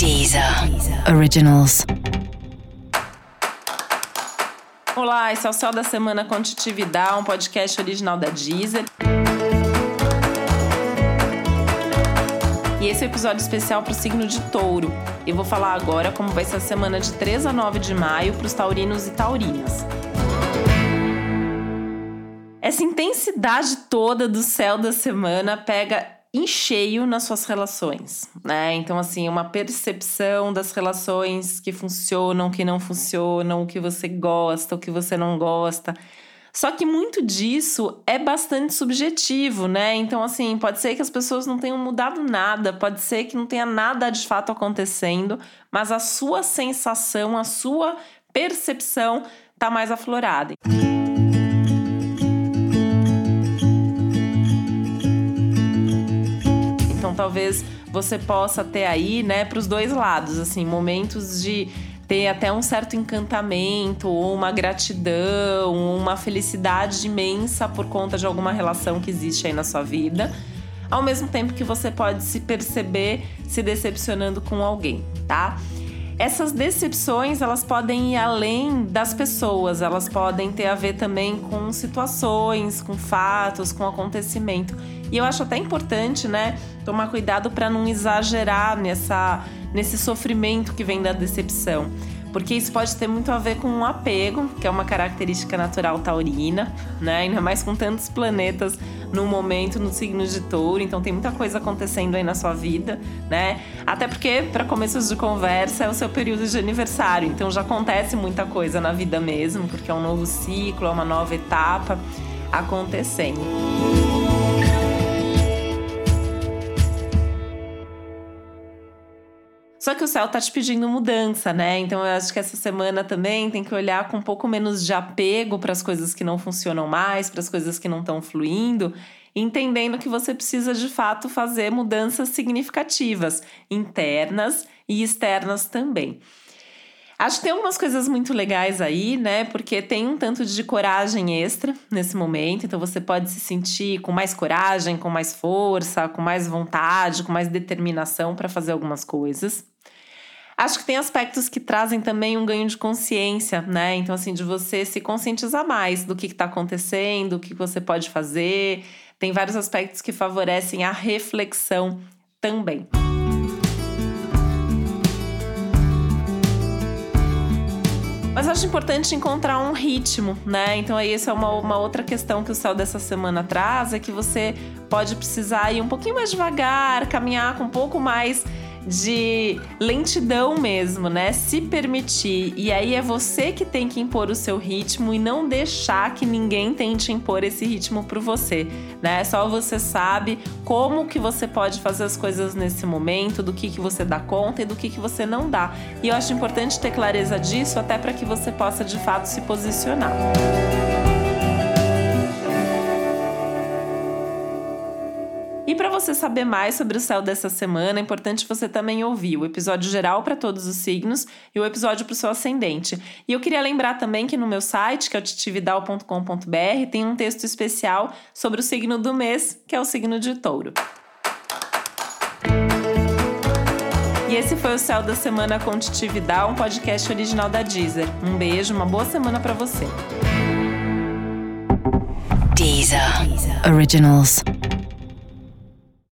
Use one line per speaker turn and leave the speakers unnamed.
Deezer Originals.
Olá, esse é o Céu da Semana com Titi Vidal, um podcast original da Deezer. E esse é o episódio especial para o signo de touro. Eu vou falar agora como vai ser a semana de 3 a 9 de maio para os taurinos e taurinas. Essa intensidade toda do céu da semana pega em cheio nas suas relações, né? Então, assim, uma percepção das relações que funcionam, que não funcionam, o que você gosta, o que você não gosta. Só que muito disso é bastante subjetivo, né? Então, assim, pode ser que as pessoas não tenham mudado nada, pode ser que não tenha nada de fato acontecendo, mas a sua sensação, a sua percepção tá mais aflorada. Talvez você possa ter aí, né, para os dois lados, assim, momentos de ter até um certo encantamento, ou uma gratidão, uma felicidade imensa por conta de alguma relação que existe aí na sua vida, ao mesmo tempo que você pode se perceber se decepcionando com alguém, tá? Essas decepções, elas podem ir além das pessoas, elas podem ter a ver também com situações, com fatos, com acontecimento. E eu acho até importante, né, tomar cuidado para não exagerar nessa, nesse sofrimento que vem da decepção. Porque isso pode ter muito a ver com um apego, que é uma característica natural taurina, né? Ainda mais com tantos planetas no momento no signo de touro, então tem muita coisa acontecendo aí na sua vida, né? Até porque, para começos de conversa, é o seu período de aniversário, então já acontece muita coisa na vida mesmo, porque é um novo ciclo, é uma nova etapa acontecendo. Só que o céu tá te pedindo mudança, né? Então eu acho que essa semana também tem que olhar com um pouco menos de apego para as coisas que não funcionam mais, para as coisas que não estão fluindo, entendendo que você precisa de fato fazer mudanças significativas, internas e externas também. Acho que tem algumas coisas muito legais aí, né? Porque tem um tanto de coragem extra nesse momento, então você pode se sentir com mais coragem, com mais força, com mais vontade, com mais determinação para fazer algumas coisas. Acho que tem aspectos que trazem também um ganho de consciência, né? Então, assim, de você se conscientizar mais do que está acontecendo, o que você pode fazer. Tem vários aspectos que favorecem a reflexão também. Mas acho importante encontrar um ritmo, né? Então aí essa é uma, uma outra questão que o céu dessa semana traz, é que você pode precisar ir um pouquinho mais devagar, caminhar com um pouco mais de lentidão mesmo, né? Se permitir. E aí é você que tem que impor o seu ritmo e não deixar que ninguém tente impor esse ritmo para você, né? Só você sabe como que você pode fazer as coisas nesse momento, do que que você dá conta e do que que você não dá. E eu acho importante ter clareza disso até para que você possa de fato se posicionar. E você saber mais sobre o céu dessa semana, é importante você também ouvir o episódio geral para todos os signos e o episódio para o seu ascendente. E eu queria lembrar também que no meu site, que é o titividal.com.br, tem um texto especial sobre o signo do mês, que é o signo de touro. E esse foi o Céu da Semana com Titi um podcast original da Deezer. Um beijo, uma boa semana para você.
Deezer. Deezer. Originals.